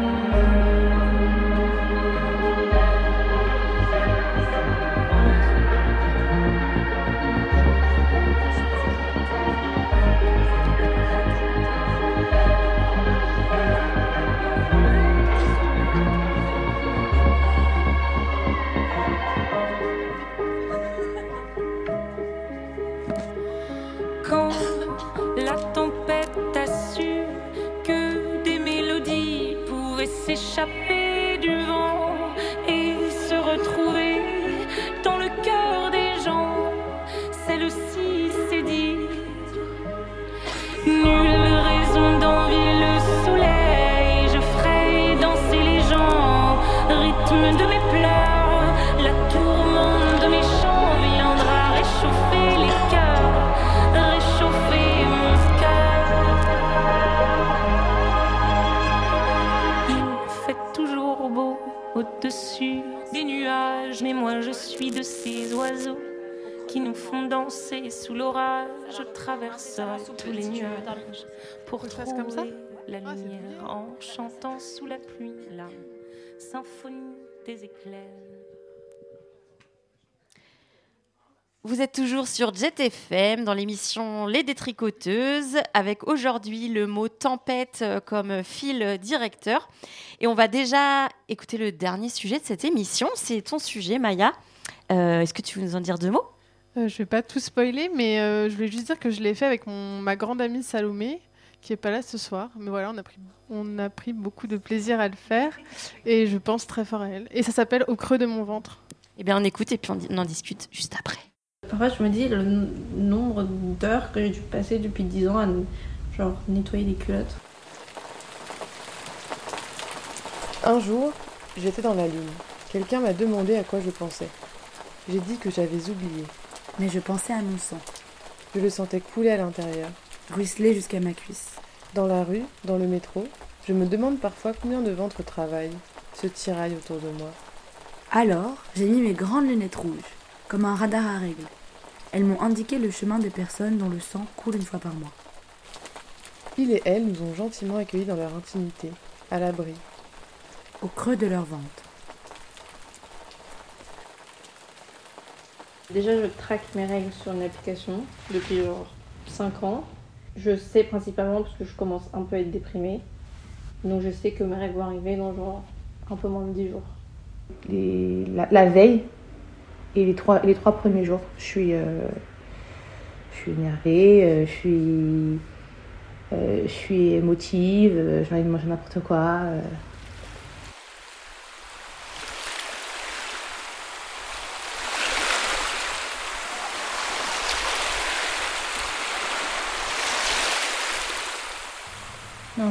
Sous la pluie la symphonie des éclairs.
Vous êtes toujours sur Jet FM dans l'émission Les Détricoteuses avec aujourd'hui le mot tempête comme fil directeur. Et on va déjà écouter le dernier sujet de cette émission. C'est ton sujet, Maya. Euh, Est-ce que tu veux nous en dire deux mots?
Euh, je vais pas tout spoiler, mais euh, je voulais juste dire que je l'ai fait avec mon, ma grande amie Salomé, qui est pas là ce soir. Mais voilà, on a, pris, on a pris beaucoup de plaisir à le faire et je pense très fort à elle. Et ça s'appelle Au creux de mon ventre.
Eh bien, on écoute et puis on, on en discute juste après.
Parfois, je me dis le nombre d'heures que j'ai dû passer depuis 10 ans à genre nettoyer des culottes.
Un jour, j'étais dans la lune. Quelqu'un m'a demandé à quoi je pensais. J'ai dit que j'avais oublié.
Mais je pensais à mon sang,
Je le sentais couler à l'intérieur.
Ruisseler jusqu'à ma cuisse.
Dans la rue, dans le métro, je me demande parfois combien de ventres travaillent, se tiraillent autour de moi.
Alors, j'ai mis mes grandes lunettes rouges, comme un radar à règles. Elles m'ont indiqué le chemin des personnes dont le sang coule une fois par mois.
Il et elle nous ont gentiment accueillis dans leur intimité, à l'abri.
Au creux de leur ventre.
Déjà, je traque mes règles sur une application depuis genre 5 ans. Je sais principalement parce que je commence un peu à être déprimée. Donc, je sais que mes règles vont arriver dans genre un peu moins de 10 jours.
la veille et les trois, les trois premiers jours. Je suis, euh, je suis énervée, euh, je suis, euh, je suis émotive, euh, j'ai envie de manger n'importe quoi.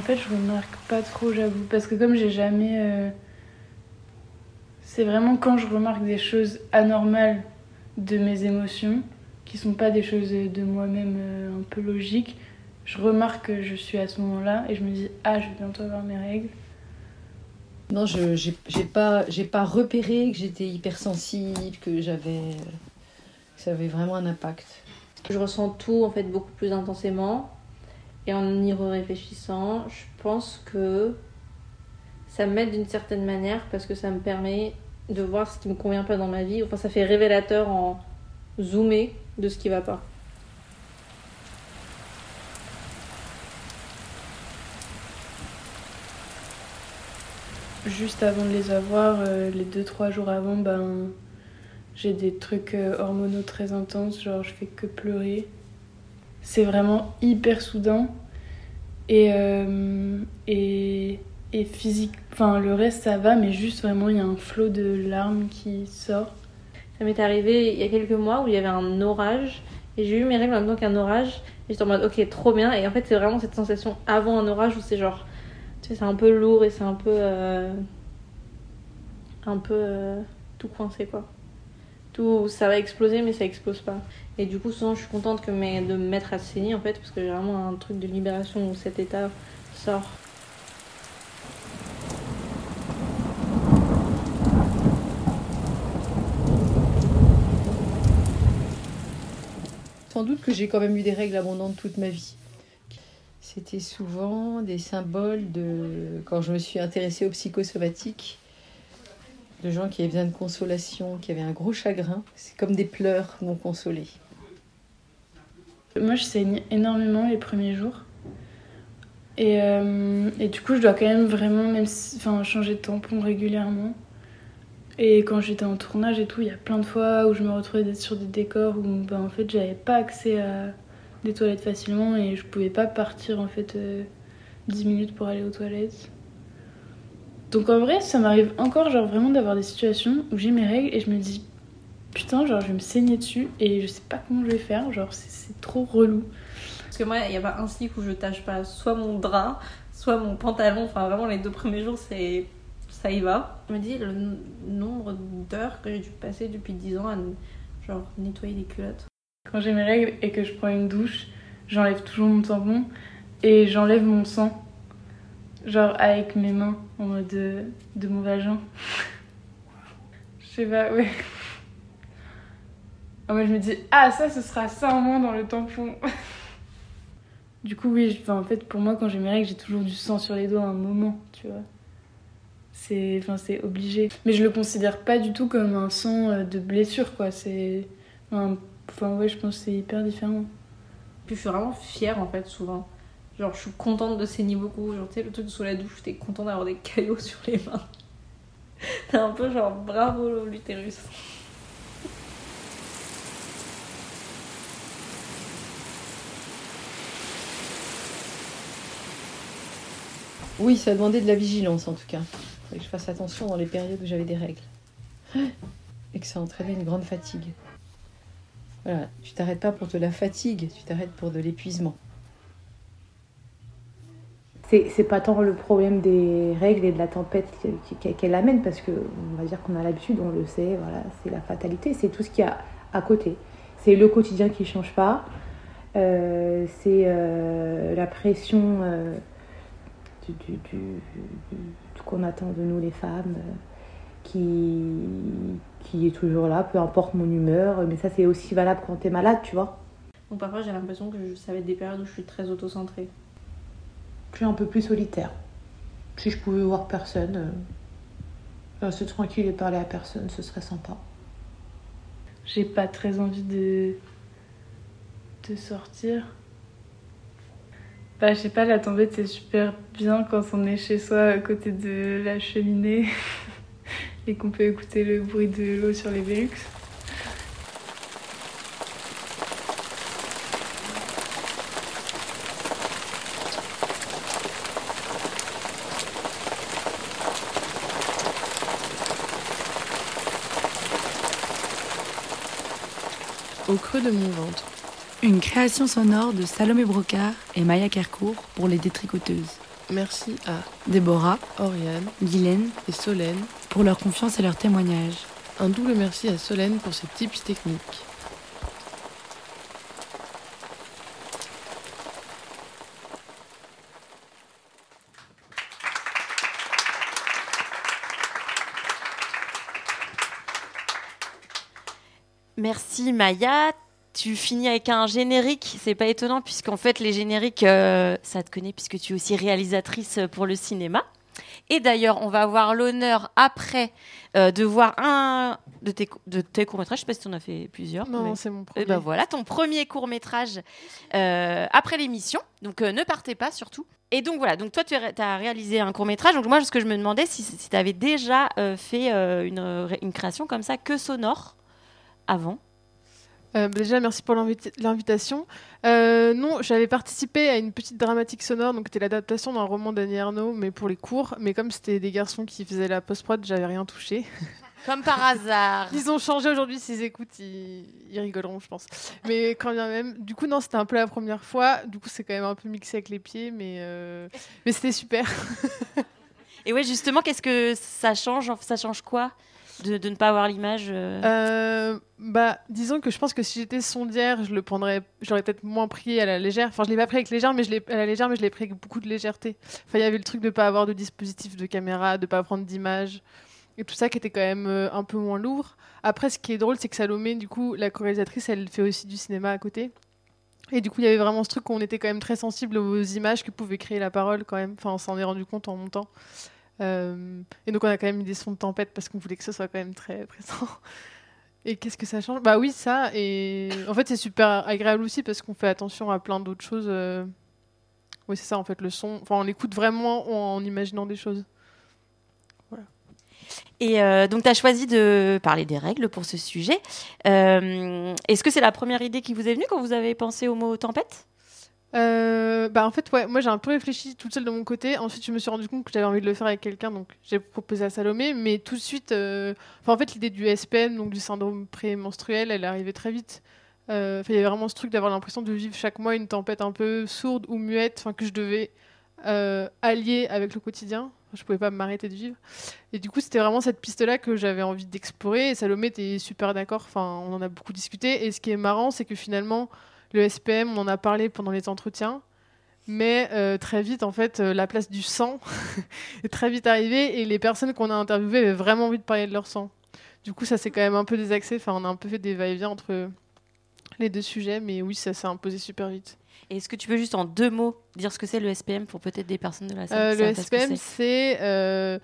En fait, je remarque pas trop, j'avoue. Parce que comme j'ai jamais. euh, C'est vraiment quand je remarque des choses anormales de mes émotions, qui sont pas des choses de moi-même euh, un peu logiques, je remarque que je suis à ce moment-là et je me dis Ah, je vais bientôt avoir mes règles.
Non, je j'ai j'ai pas j'ai pas repéré que j'étais hypersensible, que j'avais que ça avait vraiment un impact.
Je ressens tout en fait beaucoup plus intensément. Et en y réfléchissant, je pense que ça m'aide d'une certaine manière parce que ça me permet de voir ce qui me convient pas dans ma vie. Enfin, ça fait révélateur en zoomé de ce qui va pas.
Juste avant de les avoir, euh, les 2-3 jours avant, ben, j'ai des trucs euh, hormonaux très intenses, genre je fais que pleurer. C'est vraiment hyper soudain. Et, euh, et, et physique, enfin le reste ça va, mais juste vraiment il y a un flot de larmes qui sort.
Ça m'est arrivé il y a quelques mois où il y avait un orage et j'ai eu mes règles en même temps qu'un orage et j'étais en mode ok trop bien et en fait c'est vraiment cette sensation avant un orage où c'est genre tu sais c'est un peu lourd et c'est un peu euh, un peu euh, tout coincé quoi tout ça va exploser mais ça explose pas et du coup souvent je suis contente que de me mettre à saigner en fait parce que j'ai vraiment un truc de libération où cet état sort
Sans doute que j'ai quand même eu des règles abondantes toute ma vie. C'était souvent des symboles de quand je me suis intéressée aux psychosomatiques, de gens qui avaient besoin de consolation, qui avaient un gros chagrin. C'est comme des pleurs non consolés.
Moi je saigne énormément les premiers jours. Et, euh, et du coup je dois quand même vraiment même enfin, changer de tampon régulièrement. Et quand j'étais en tournage et tout, il y a plein de fois où je me retrouvais sur des décors où ben, en fait j'avais pas accès à des toilettes facilement et je pouvais pas partir en fait euh, 10 minutes pour aller aux toilettes. Donc en vrai, ça m'arrive encore genre vraiment d'avoir des situations où j'ai mes règles et je me dis putain, genre je vais me saigner dessus et je sais pas comment je vais faire, genre c'est- trop relou.
Parce que moi, il n'y a pas un cycle où je tâche pas soit mon drap, soit mon pantalon. Enfin, vraiment, les deux premiers jours, c'est ça y va. Je me dis le nombre d'heures que j'ai dû passer depuis 10 ans à genre nettoyer des culottes.
Quand j'ai mes règles et que je prends une douche, j'enlève toujours mon tampon et j'enlève mon sang. Genre avec mes mains, en mode de, de mon vagin. Je sais pas, ouais. Ah, moi, je me dis, ah, ça, ce sera ça en moins dans le tampon. du coup, oui, je- en fait, pour moi, quand j'ai mes règles, j'ai toujours du sang sur les doigts à un moment, tu vois. C'est enfin, c'est obligé. Mais je le considère pas du tout comme un sang euh, de blessure, quoi. C'est. Enfin, enfin, ouais, je pense que c'est hyper différent.
Puis je suis vraiment fière en fait, souvent. Genre, je suis contente de saigner beaucoup. Genre, tu sais, le truc sous la douche, t'es content d'avoir des caillots sur les mains. T'es un peu genre, bravo l'utérus.
Oui, ça a demandé de la vigilance en tout cas. Il que je fasse attention dans les périodes où j'avais des règles. Et que ça entraînait une grande fatigue. Voilà, tu t'arrêtes pas pour de la fatigue, tu t'arrêtes pour de l'épuisement.
C'est pas tant le problème des règles et de la tempête qu'elle amène, parce que on va dire qu'on a l'habitude, on le sait, voilà, c'est la fatalité, c'est tout ce qu'il y a à côté. C'est le quotidien qui change pas, euh, c'est euh, la pression euh, du, du- du- du- qu'on attend de nous les femmes, euh, qui, qui est toujours là, peu importe mon humeur, mais ça c'est aussi valable quand t'es malade, tu vois.
Donc parfois, j'ai l'impression que je- ça va être des périodes où je suis très auto-centrée.
Je suis un peu plus solitaire. Si je pouvais voir personne, euh, rester tranquille et parler à personne, ce serait sympa.
J'ai pas très envie de. de sortir. Bah, je sais pas, la tempête c'est super bien quand on est chez soi à côté de la cheminée et qu'on peut écouter le bruit de l'eau sur les Velux.
Au creux de mon ventre.
Une création sonore de Salomé Brocard et Maya Kercourt pour les détricoteuses.
Merci à
Déborah,
Oriane,
Guylaine
et Solène
pour leur confiance et leur témoignage.
Un double merci à Solène pour ses tips techniques.
Merci Maya. Tu finis avec un générique, c'est pas étonnant puisqu'en fait les génériques, euh, ça te connaît puisque tu es aussi réalisatrice pour le cinéma. Et d'ailleurs, on va avoir l'honneur après euh, de voir un de tes, de tes courts-métrages. Je sais pas si tu en as fait plusieurs.
Non,
mais-
c'est mon
Eh ben
premier.
voilà, ton premier court-métrage euh, après l'émission. Donc euh, ne partez pas surtout. Et donc voilà, donc toi tu as réalisé un court-métrage. Donc moi, ce que je me demandais, si, si tu avais déjà euh, fait euh, une, une création comme ça, que sonore, avant.
Euh, bah déjà, merci pour l'invitation. Euh, non, j'avais participé à une petite dramatique sonore, donc c'était l'adaptation d'un roman d'Annie Ernaux, mais pour les cours. Mais comme c'était des garçons qui faisaient la post-prod, j'avais rien touché.
Comme par hasard.
Ils ont changé aujourd'hui, s'ils écoutent, ils, ils rigoleront, je pense. Mais quand bien même, du coup, non, c'était un peu la première fois. Du coup, c'est quand même un peu mixé avec les pieds, mais, euh, mais c'était super.
Et ouais, justement, qu'est-ce que ça change Ça change quoi? De, ne pas avoir l'image euh
Euh, bah, disons que je pense que si j'étais sondière, je le prendrais, j'aurais peut-être moins pris à la légère. Enfin, je l'ai pas pris avec légère, mais je l'ai à la légère, mais je l'ai pris avec beaucoup de légèreté. Enfin, il y avait le truc de pas avoir de dispositif de caméra, de pas prendre d'image et tout ça qui était quand même euh, un peu moins lourd. Après, ce qui est drôle, c'est que Salomé, du coup, la réalisatrice, elle fait aussi du cinéma à côté. Et du coup, il y avait vraiment ce truc où on était quand même très sensible aux images que pouvait créer la parole quand même. Enfin, on s'en est rendu compte en montant. Euh, et donc on a quand même mis des sons de tempête parce qu'on voulait que ce soit quand même très présent. Et qu'est-ce que ça change? Bah oui, ça. Et en fait, c'est super agréable aussi parce qu'on fait attention à plein d'autres choses. euh. Oui, c'est ça, en fait, le son. Enfin, on écoute vraiment en, imaginant des choses.
Et euh, donc, tu as choisi de parler des règles pour ce sujet. Est-ce que c'est la première idée qui vous est venue quand vous avez pensé au mot tempête?
Euh, bah en fait ouais moi j'ai un peu réfléchi toute seule de mon côté. Ensuite je me suis rendu compte que j'avais envie de le faire avec quelqu'un donc j'ai proposé à Salomé. Mais tout de suite euh, enfin en fait l'idée du SPM donc du syndrome prémenstruel elle est arrivée très vite. Euh, il y avait vraiment ce truc d'avoir l'impression de vivre chaque mois une tempête un peu sourde ou muette enfin que je devais euh, allier avec le quotidien. Je pouvais pas m'arrêter de vivre. Et du coup c'était vraiment cette piste là que j'avais envie d'explorer. Et Salomé était super d'accord. Enfin on en a beaucoup discuté. Et ce qui est marrant c'est que finalement le SPM, on en a parlé pendant les entretiens, mais euh, très vite, en fait, euh, la place du sang est très vite arrivée et les personnes qu'on a interviewées avaient vraiment envie de parler de leur sang. Du coup, ça c'est quand même un peu désaxé. Enfin, on a un peu fait des va-et-vient entre les deux sujets, mais oui, ça s'est imposé super vite.
Est-ce que tu peux juste en deux mots dire ce que c'est le SPM pour peut-être des personnes de la salle
Euh, le SPM, c'est euh,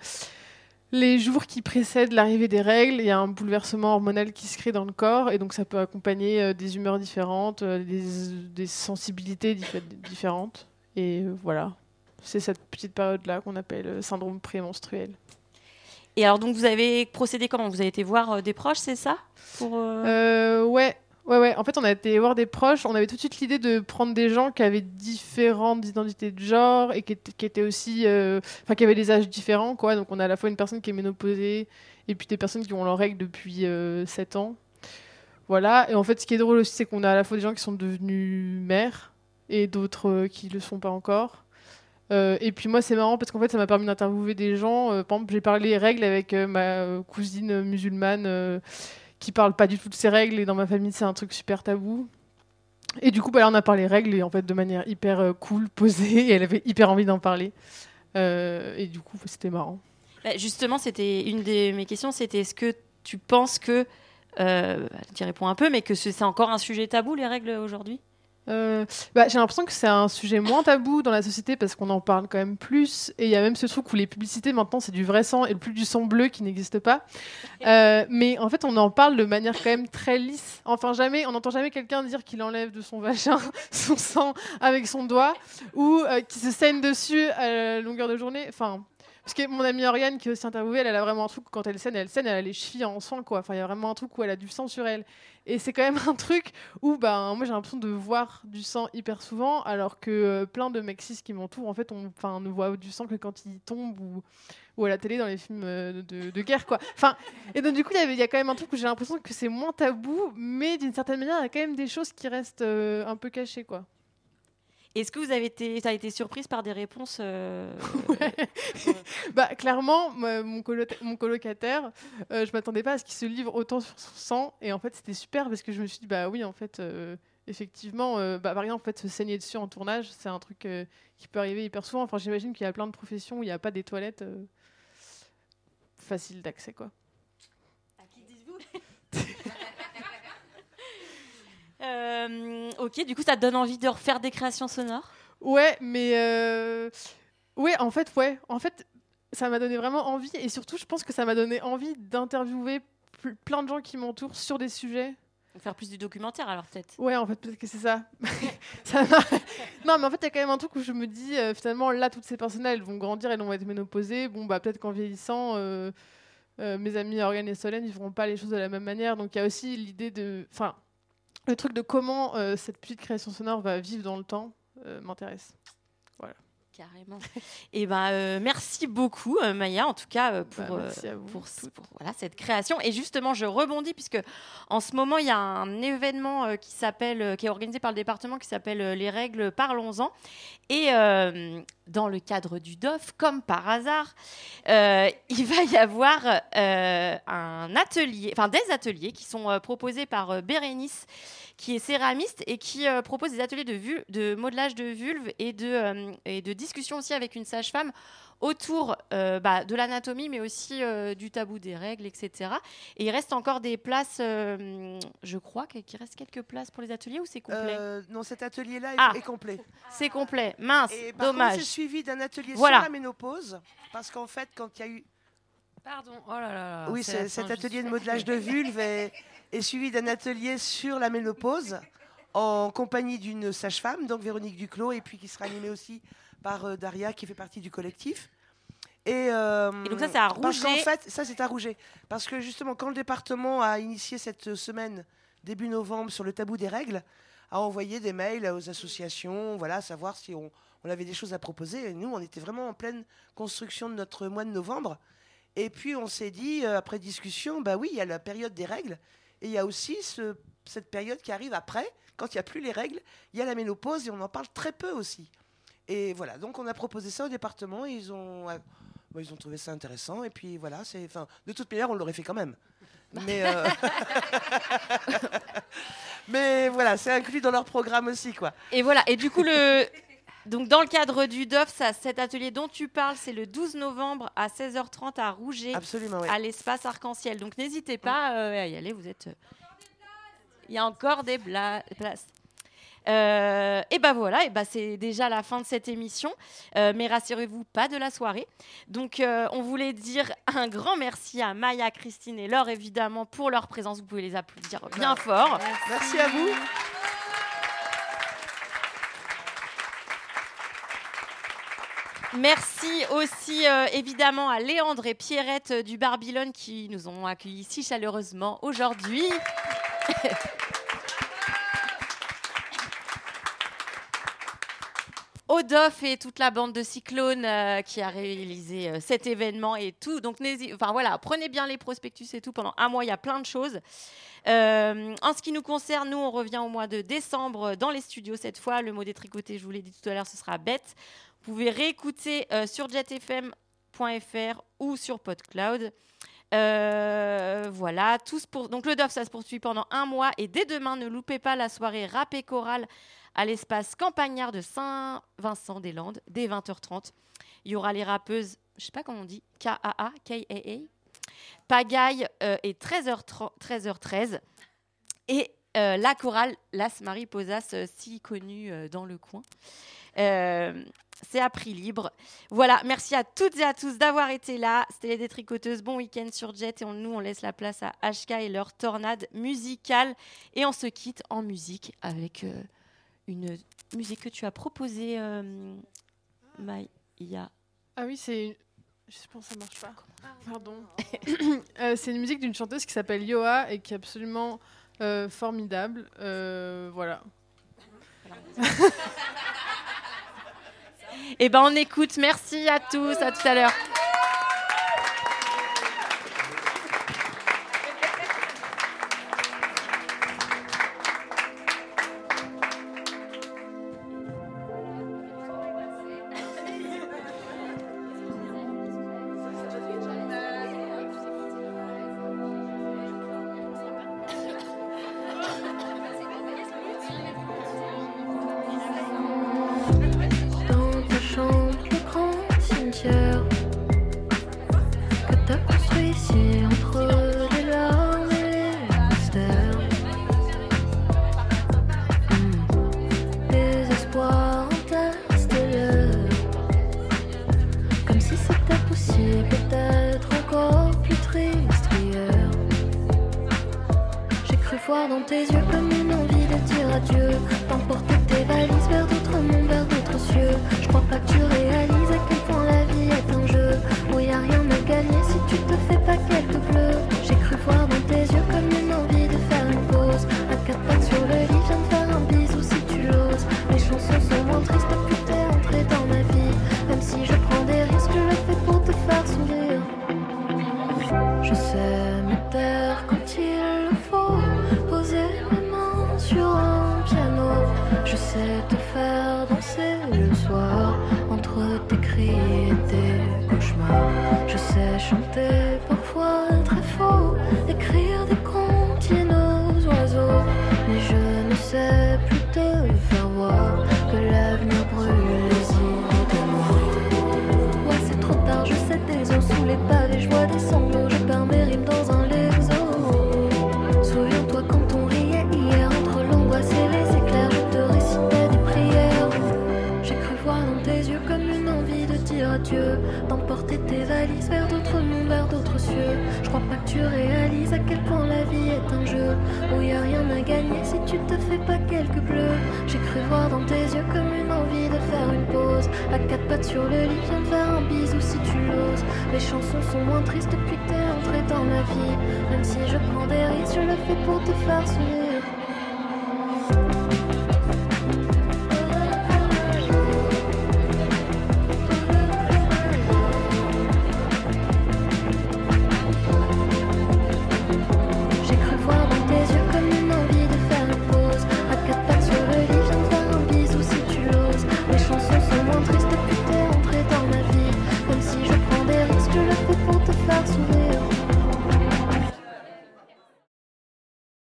les jours qui précèdent l'arrivée des règles. Il y a un bouleversement hormonal qui se crée dans le corps, et donc ça peut accompagner euh, des humeurs différentes, euh, des, des sensibilités diffé- différentes. Et euh, voilà, c'est cette petite période-là qu'on appelle syndrome prémenstruel.
Et alors, donc, vous avez procédé comment? Vous avez été voir des proches, c'est ça? Pour,
ouais. Ouais, ouais. En fait, on a été voir des proches. On avait tout de suite l'idée de prendre des gens qui avaient différentes identités de genre et qui étaient, aussi. euh, Enfin, qui avaient des âges différents, quoi. Donc, on a à la fois une personne qui est ménopausée et puis des personnes qui ont leurs règles depuis euh, 7 ans. Voilà. Et en fait, ce qui est drôle aussi, c'est qu'on a à la fois des gens qui sont devenus mères et d'autres euh, qui le sont pas encore. Euh, et puis moi, c'est marrant parce qu'en fait, ça m'a permis d'interviewer des gens. Par exemple, j'ai parlé règles avec ma cousine musulmane qui parle pas du tout de ses règles. Et dans ma famille, c'est un truc super tabou. Et du coup, bah, là, on a parlé règles et en fait, de manière hyper euh, cool, posée. Et elle avait hyper envie d'en parler. Euh, et du coup, c'était marrant.
Bah, Justement, c'était une de mes questions, c'était est-ce que tu penses que, euh, tu réponds un peu, mais que ce- c'est encore un sujet tabou, les règles aujourd'hui?
Euh, bah, j'ai l'impression que c'est un sujet moins tabou dans la société parce qu'on en parle quand même plus. Et il y a même ce truc où les publicités maintenant c'est du vrai sang et plus du sang bleu qui n'existe pas. Euh, mais en fait, on en parle de manière quand même très lisse. Enfin, jamais, on n'entend jamais quelqu'un dire qu'il enlève de son vagin son sang avec son doigt ou euh, qu'il se saigne dessus à la longueur de journée. Enfin. Parce que mon amie Oriane, qui est aussi interviewée, elle, elle a vraiment un truc quand elle saigne, elle saigne, elle a les chevilles en sang, quoi. Enfin, il y a vraiment un truc où elle a du sang sur elle. Et c'est quand même un truc où, ben, moi, j'ai l'impression de voir du sang hyper souvent, alors que euh, plein de mecs qui m'entourent, en fait, on, ne voient du sang que quand ils tombent ou, ou à la télé dans les films euh, de, guerre, quoi. Enfin, et donc, du coup, il y avait- il y, a quand même un truc où j'ai l'impression que c'est moins tabou, mais d'une certaine manière, il y a quand même des choses qui restent euh, un peu cachées, quoi.
Est-ce que vous avez été, as été surprise par des réponses euh,
Bah, clairement, moi, mon, colo- mon colocataire, euh, je m'attendais pas à ce qu'il se livre autant sur son sang. Et en fait, c'était super parce que je me suis dit, bah oui, en fait, euh, effectivement, euh, bah, par exemple, en fait, se saigner dessus en tournage, c'est un truc euh, qui peut arriver hyper souvent. Enfin, j'imagine qu'il y a plein de professions où il n'y a pas des toilettes euh, faciles d'accès, quoi.
Euh, ok, du coup, ça te donne envie de refaire des créations sonores?
Ouais, mais euh, ouais, en fait, ouais, en fait, ça m'a donné vraiment envie et surtout, je pense que ça m'a donné envie d'interviewer pl- plein de gens qui m'entourent sur des sujets.
Faire plus du documentaire, alors peut-être.
Ouais, en fait, peut-être que c'est ça. Non, mais en fait, il y a quand même un truc où je me dis, euh, finalement, là, toutes ces personnes-là, elles vont grandir, elles vont être ménopausées. Bon, bah, peut-être qu'en vieillissant, euh, euh, mes amis Oriane et Solène, ils feront pas les choses de la même manière. Donc, il y a aussi l'idée de. Enfin, le truc de comment euh, cette petite création sonore va vivre dans le temps euh, m'intéresse. Voilà.
Carrément. Et ben euh, merci beaucoup euh, Maya en tout cas euh, pour,
Bah,
pour, ce- pour, voilà cette création. Et justement je rebondis puisque en ce moment il y a un événement qui s'appelle qui est organisé par le département qui s'appelle les règles parlons-en. Et dans le cadre du DOF comme par hasard il va y avoir un atelier enfin des ateliers qui sont proposés par Bérénice qui est céramiste et qui euh, propose des ateliers de, vul- de modelage de vulve et de, euh, et de discussion aussi avec une sage-femme autour euh, bah, de l'anatomie, mais aussi euh, du tabou des règles, etc. Et il reste encore des places, je crois qu'il reste quelques places pour les ateliers ou c'est complet?
Non, cet atelier-là est,
Ah.
est complet.
C'est complet. Mince,
Et par
dommage.
contre, c'est suivi d'un atelier
Voilà.
sur la ménopause, parce qu'en fait, quand il y a eu
Pardon, oh là là.
oui, cet atelier de modelage de vulve est, est suivi d'un atelier sur la ménopause en compagnie d'une sage-femme, donc Véronique Duclos, et puis qui sera animée aussi par euh, Daria, qui fait partie du collectif. Et, euh,
Et donc ça, c'est à
Parce qu'en
Rouget.
fait, ça, c'est à Rouget. Parce que justement, quand le département a initié cette semaine, début novembre, sur le tabou des règles, a envoyé des mails aux associations, voilà, savoir si on, on avait des choses à proposer. Et nous, on était vraiment en pleine construction de notre mois de novembre. Et puis on s'est dit, euh, après discussion, bah oui, il y a la période des règles, et il y a aussi ce- cette période qui arrive après, quand il n'y a plus les règles, il y a la ménopause, et on en parle très peu aussi. Et voilà, donc on a proposé ça au département, et ils ont, euh, bah, ils ont trouvé ça intéressant, et puis voilà, c'est, de toute manière, on l'aurait fait quand même. Mais, euh, mais voilà, c'est inclus dans leur programme aussi, quoi.
Et voilà. Et du coup, le. Donc, dans le cadre du DOF, ça, cet atelier dont tu parles, c'est le 12 novembre à 16h30 à Rouget,
Absolument,
à l'espace arc-en-ciel. Donc, n'hésitez pas euh, à y aller. Vous êtes. euh, Il y a encore des bla- places. Euh, et ben voilà, et ben c'est déjà la fin de cette émission, Euh, mais rassurez-vous, pas de la soirée. Donc euh, on voulait dire un grand merci à Maya, Christine et Laure évidemment pour leur présence. Vous pouvez les applaudir bien fort.
Merci à vous.
Merci aussi euh, évidemment à Léandre et Pierrette du Barbillone qui nous ont accueillis si chaleureusement aujourd'hui. Odof et toute la bande de Cyclone euh, qui a réalisé euh, cet événement et tout. Donc, enfin voilà, prenez bien les prospectus et tout. Pendant un mois, il y a plein de choses. En ce qui nous concerne, nous, on revient au mois de décembre dans les studios cette fois. Le mot détricoté, je vous l'ai dit tout à l'heure, ce sera bête. Vous pouvez réécouter euh, sur jetfm.fr ou sur PodCloud. Euh, voilà, pour... donc le DOF, ça se poursuit pendant un mois et dès demain, ne loupez pas la soirée rap et chorale à l'espace Campagnard de Saint-Vincent-des-Landes dès 20h30. Il y aura les rappeuses, je sais pas comment on dit, K-A-A, K-A-A, Pagaille euh, et 13h30 13h13 et euh, la chorale Las Mariposas, euh, si connue dans le coin. Euh, c'est à prix libre. Voilà, merci à toutes et à tous d'avoir été là. C'était les détricoteuses. Bon week-end sur Jet. Et on- nous, on laisse la place à HK et leur tornade musicale. Et on se quitte en musique avec euh, une musique que tu as proposée, euh, Maïa.
Ah oui, c'est. Je pense que ça marche pas. Pardon. Euh, c'est une musique d'une chanteuse qui s'appelle Yoa et qui est absolument euh, formidable. Euh, voilà.
Eh ben, on écoute. Merci à tous. À tout à l'heure.